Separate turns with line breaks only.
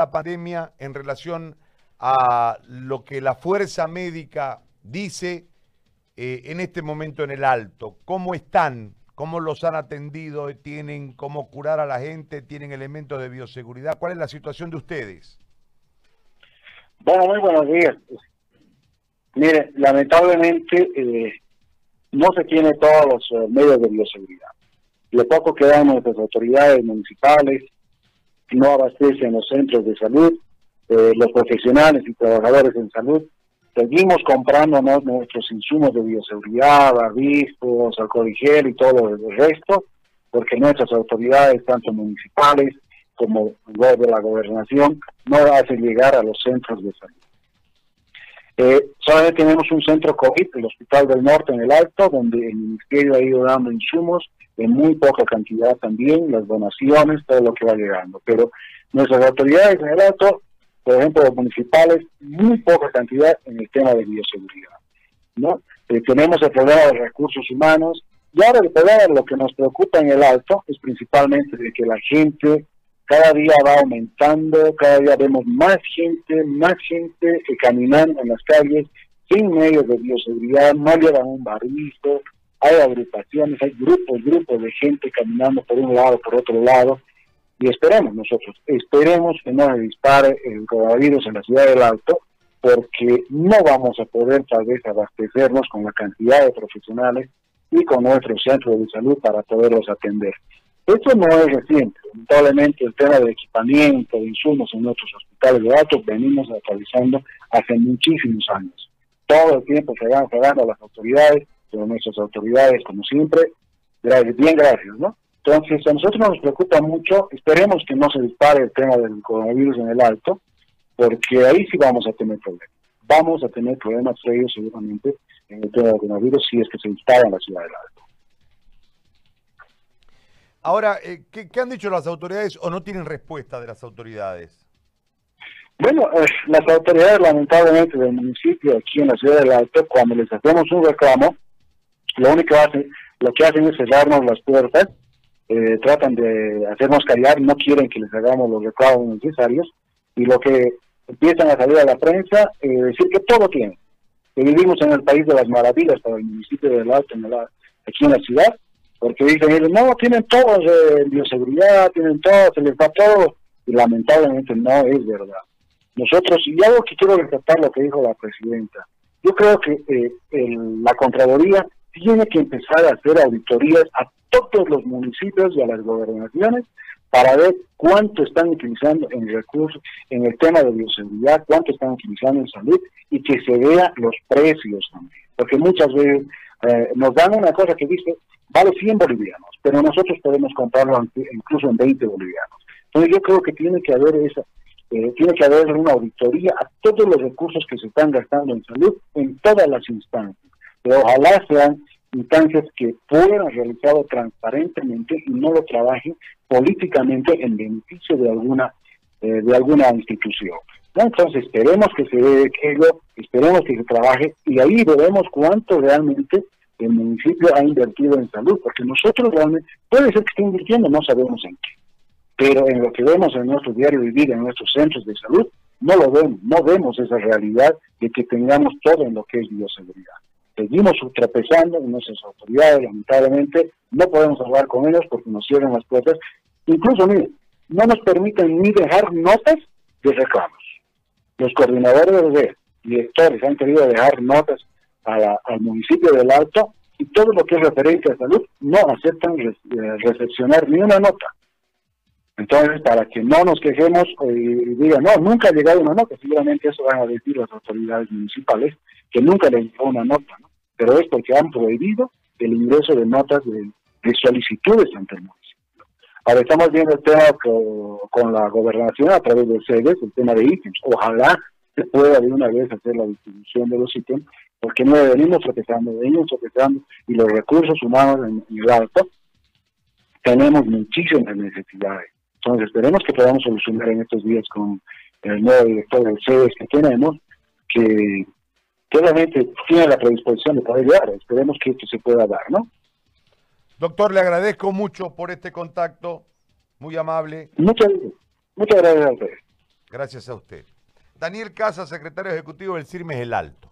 la pandemia en relación a lo que la fuerza médica dice eh, en este momento en el alto. ¿Cómo están? ¿Cómo los han atendido? ¿Tienen cómo curar a la gente? ¿Tienen elementos de bioseguridad? ¿Cuál es la situación de ustedes?
Bueno, muy buenos días. Mire, lamentablemente eh, no se tiene todos los eh, medios de bioseguridad. Lo poco que dan nuestras autoridades municipales no abastecen los centros de salud, eh, los profesionales y trabajadores en salud. Seguimos comprándonos nuestros insumos de bioseguridad, barbijos, alcohol y gel y todo el resto, porque nuestras autoridades, tanto municipales como de la gobernación, no hacen llegar a los centros de salud. Eh, solamente tenemos un centro COVID, el Hospital del Norte en el Alto, donde el Ministerio ha ido dando insumos en muy poca cantidad también, las donaciones, todo lo que va llegando. Pero nuestras autoridades en el Alto, por ejemplo, los municipales, muy poca cantidad en el tema de bioseguridad. ¿no? Eh, tenemos el problema de recursos humanos, y ahora el problema, lo que nos preocupa en el Alto, es principalmente de que la gente cada día va aumentando, cada día vemos más gente, más gente caminando en las calles sin medios de bioseguridad, no llevan un barrizo, hay agrupaciones, hay grupos, grupos de gente caminando por un lado, por otro lado, y esperemos nosotros, esperemos que no se dispare el coronavirus en la ciudad del Alto, porque no vamos a poder tal vez abastecernos con la cantidad de profesionales y con nuestro centro de salud para poderlos atender. Esto no es reciente, lamentablemente el tema de equipamiento, de insumos en nuestros hospitales de datos venimos actualizando hace muchísimos años. Todo el tiempo se van pagando a las autoridades, pero nuestras autoridades, como siempre, gracias, bien gracias, ¿no? Entonces, a nosotros nos preocupa mucho, esperemos que no se dispare el tema del coronavirus en el alto, porque ahí sí vamos a tener problemas. Vamos a tener problemas serios seguramente en el tema del coronavirus si es que se dispara en la ciudad del alto.
Ahora, eh, ¿qué, han dicho las autoridades o no tienen respuesta de las autoridades?
Bueno, eh, las autoridades lamentablemente del municipio aquí en la ciudad del Alto, cuando les hacemos un reclamo, lo único que hacen, lo que hacen es cerrarnos las puertas, eh, tratan de hacernos callar, no quieren que les hagamos los reclamos necesarios, y lo que empiezan a salir a la prensa, eh, decir que todo tiene, que vivimos en el país de las maravillas para el municipio del Alto, en aquí en la ciudad, porque dicen, no, tienen todos eh, bioseguridad, tienen todo, se les da todo, y lamentablemente no es verdad. Nosotros, y algo que quiero rescatar lo que dijo la presidenta, yo creo que eh, la Contraloría tiene que empezar a hacer auditorías a todos los municipios y a las gobernaciones para ver cuánto están utilizando en recursos, en el tema de bioseguridad, cuánto están utilizando en salud y que se vea los precios también. Porque muchas veces eh, nos dan una cosa que dice, vale 100 bolivianos, pero nosotros podemos comprarlo incluso en 20 bolivianos. Entonces yo creo que tiene que haber esa, eh, tiene que haber una auditoría a todos los recursos que se están gastando en salud en todas las instancias. Pero ojalá sean instancias que puedan realizarlo transparentemente y no lo trabajen políticamente en beneficio de alguna eh, de alguna institución. Entonces esperemos que se dé aquello, esperemos que se trabaje y ahí veremos cuánto realmente el municipio ha invertido en salud, porque nosotros realmente, puede ser que esté invirtiendo, no sabemos en qué, pero en lo que vemos en nuestro diario vivir, en nuestros centros de salud, no lo vemos, no vemos esa realidad de que tengamos todo en lo que es bioseguridad. Seguimos tropezando en nuestras autoridades, lamentablemente, no podemos hablar con ellos porque nos cierran las puertas. Incluso, miren, no nos permiten ni dejar notas de reclamos. Los coordinadores de directores han querido dejar notas al municipio del Alto y todo lo que es referencia a salud no aceptan eh, recepcionar ni una nota. Entonces, para que no nos quejemos y digan, no, nunca ha llegado una nota, seguramente eso van a decir las autoridades municipales, que nunca les llegó una nota, ¿no? Pero es porque han prohibido el ingreso de notas de, solicitudes ante el municipio. Ahora estamos viendo el tema con, la gobernación a través de sedes, el tema de ítems. Ojalá se pueda de una vez hacer la distribución de los ítems porque no venimos tropezando, venimos tropezando y los recursos humanos en, el alto tenemos muchísimas necesidades. Entonces esperemos que podamos solucionar en estos días con el nuevo director del CEDES que tenemos, que, realmente tiene la predisposición de poder llegar. Esperemos que esto se pueda dar, ¿no?
Doctor, le agradezco mucho por este contacto, muy amable.
Muchas, muchas gracias a ustedes.
Gracias a usted. Daniel Casa, secretario ejecutivo del CIRMES El Alto.